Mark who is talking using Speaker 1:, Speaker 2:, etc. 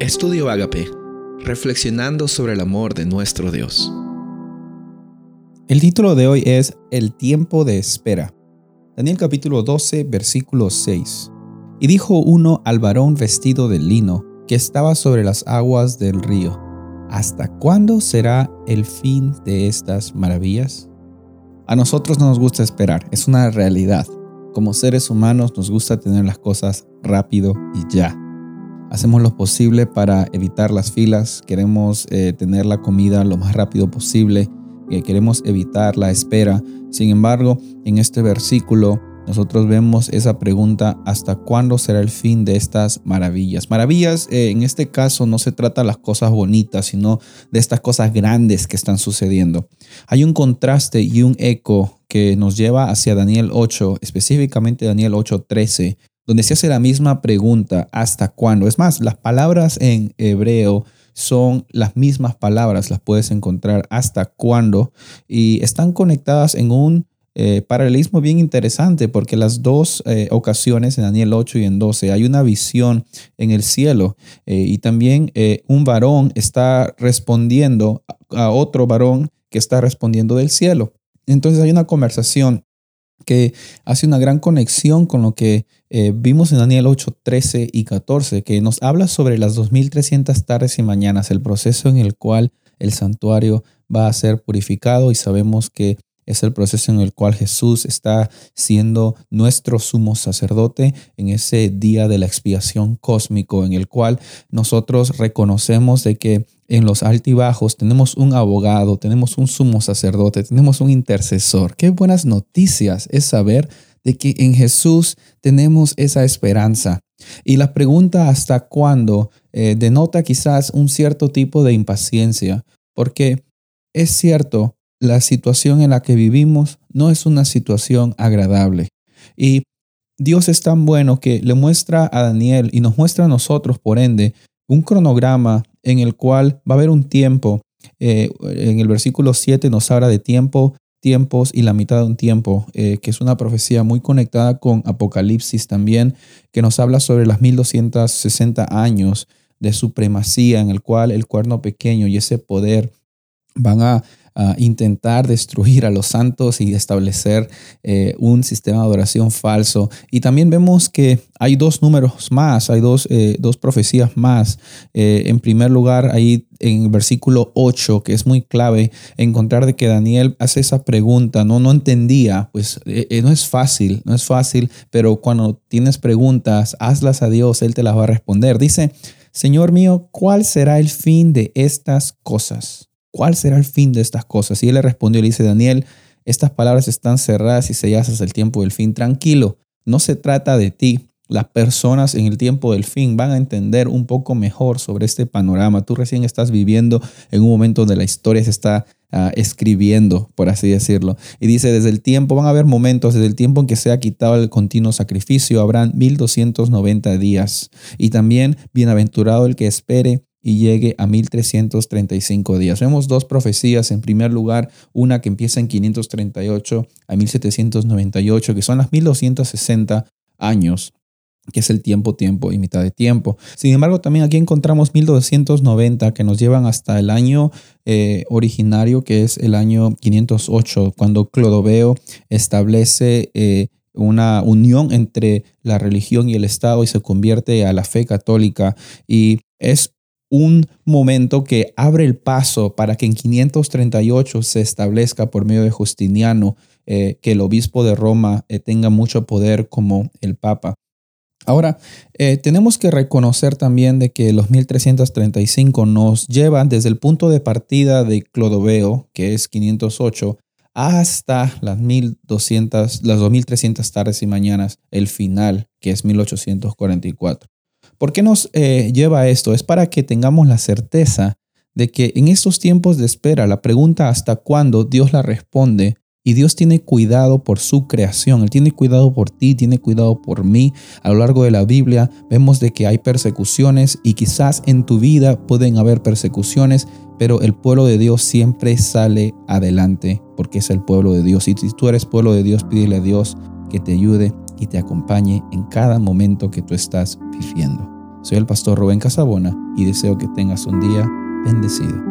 Speaker 1: Estudio Agape, reflexionando sobre el amor de nuestro Dios.
Speaker 2: El título de hoy es El tiempo de espera. Daniel capítulo 12, versículo 6. Y dijo uno al varón vestido de lino, que estaba sobre las aguas del río, ¿hasta cuándo será el fin de estas maravillas? A nosotros no nos gusta esperar, es una realidad. Como seres humanos nos gusta tener las cosas rápido y ya. Hacemos lo posible para evitar las filas, queremos eh, tener la comida lo más rápido posible, eh, queremos evitar la espera. Sin embargo, en este versículo nosotros vemos esa pregunta, ¿hasta cuándo será el fin de estas maravillas? Maravillas, eh, en este caso, no se trata de las cosas bonitas, sino de estas cosas grandes que están sucediendo. Hay un contraste y un eco que nos lleva hacia Daniel 8, específicamente Daniel 8:13, donde se hace la misma pregunta, ¿hasta cuándo? Es más, las palabras en hebreo son las mismas palabras, las puedes encontrar hasta cuándo y están conectadas en un eh, paralelismo bien interesante porque las dos eh, ocasiones en Daniel 8 y en 12 hay una visión en el cielo eh, y también un varón está respondiendo a otro varón que está respondiendo del cielo. Entonces hay una conversación que hace una gran conexión con lo que eh, vimos en Daniel 8, 13 y 14, que nos habla sobre las 2300 tardes y mañanas, el proceso en el cual el santuario va a ser purificado y sabemos que es el proceso en el cual Jesús está siendo nuestro sumo sacerdote en ese día de la expiación cósmico, en el cual nosotros reconocemos de que en los altibajos tenemos un abogado, tenemos un sumo sacerdote, tenemos un intercesor. Qué buenas noticias es saber de que en Jesús tenemos esa esperanza. Y la pregunta hasta cuándo eh, denota quizás un cierto tipo de impaciencia, porque es cierto, la situación en la que vivimos no es una situación agradable. Y Dios es tan bueno que le muestra a Daniel y nos muestra a nosotros, por ende, un cronograma en el cual va a haber un tiempo. Eh, en el versículo 7 nos habla de tiempo, tiempos y la mitad de un tiempo, eh, que es una profecía muy conectada con Apocalipsis también, que nos habla sobre las 1260 años de supremacía en el cual el cuerno pequeño y ese poder van a intentar destruir a los santos y establecer eh, un sistema de adoración falso. Y también vemos que hay dos números más, hay dos, eh, dos profecías más. Eh, en primer lugar, ahí en el versículo 8, que es muy clave, encontrar de que Daniel hace esa pregunta, no, no entendía, pues no es fácil, no es fácil, pero cuando tienes preguntas, hazlas a Dios, Él te las va a responder. Dice, Señor mío, ¿cuál será el fin de estas cosas? ¿Cuál será el fin de estas cosas? Y él le respondió, le dice, Daniel, estas palabras están cerradas y selladas hasta el tiempo del fin. Tranquilo, no se trata de ti. Las personas en el tiempo del fin van a entender un poco mejor sobre este panorama. Tú recién estás viviendo en un momento donde la historia se está ah, escribiendo, por así decirlo. Y dice, desde el tiempo, van a haber momentos, desde el tiempo en que se ha quitado el continuo sacrificio, habrán 1290 días. Y también, bienaventurado el que espere y llegue a 1335 días. Vemos dos profecías. En primer lugar, una que empieza en 538 a 1798, que son las 1260 años que es el tiempo, tiempo y mitad de tiempo. Sin embargo, también aquí encontramos 1290 que nos llevan hasta el año eh, originario, que es el año 508, cuando Clodoveo establece eh, una unión entre la religión y el Estado y se convierte a la fe católica. Y es un momento que abre el paso para que en 538 se establezca por medio de Justiniano eh, que el obispo de Roma eh, tenga mucho poder como el Papa. Ahora, eh, tenemos que reconocer también de que los 1335 nos llevan desde el punto de partida de Clodoveo, que es 508, hasta las 1200, las 2300 tardes y mañanas, el final, que es 1844. ¿Por qué nos eh, lleva esto? Es para que tengamos la certeza de que en estos tiempos de espera, la pregunta hasta cuándo Dios la responde y Dios tiene cuidado por su creación, Él tiene cuidado por ti, tiene cuidado por mí. A lo largo de la Biblia vemos de que hay persecuciones y quizás en tu vida pueden haber persecuciones, pero el pueblo de Dios siempre sale adelante porque es el pueblo de Dios. Y si tú eres pueblo de Dios, pídele a Dios que te ayude y te acompañe en cada momento que tú estás viviendo. Soy el pastor Rubén Casabona y deseo que tengas un día bendecido.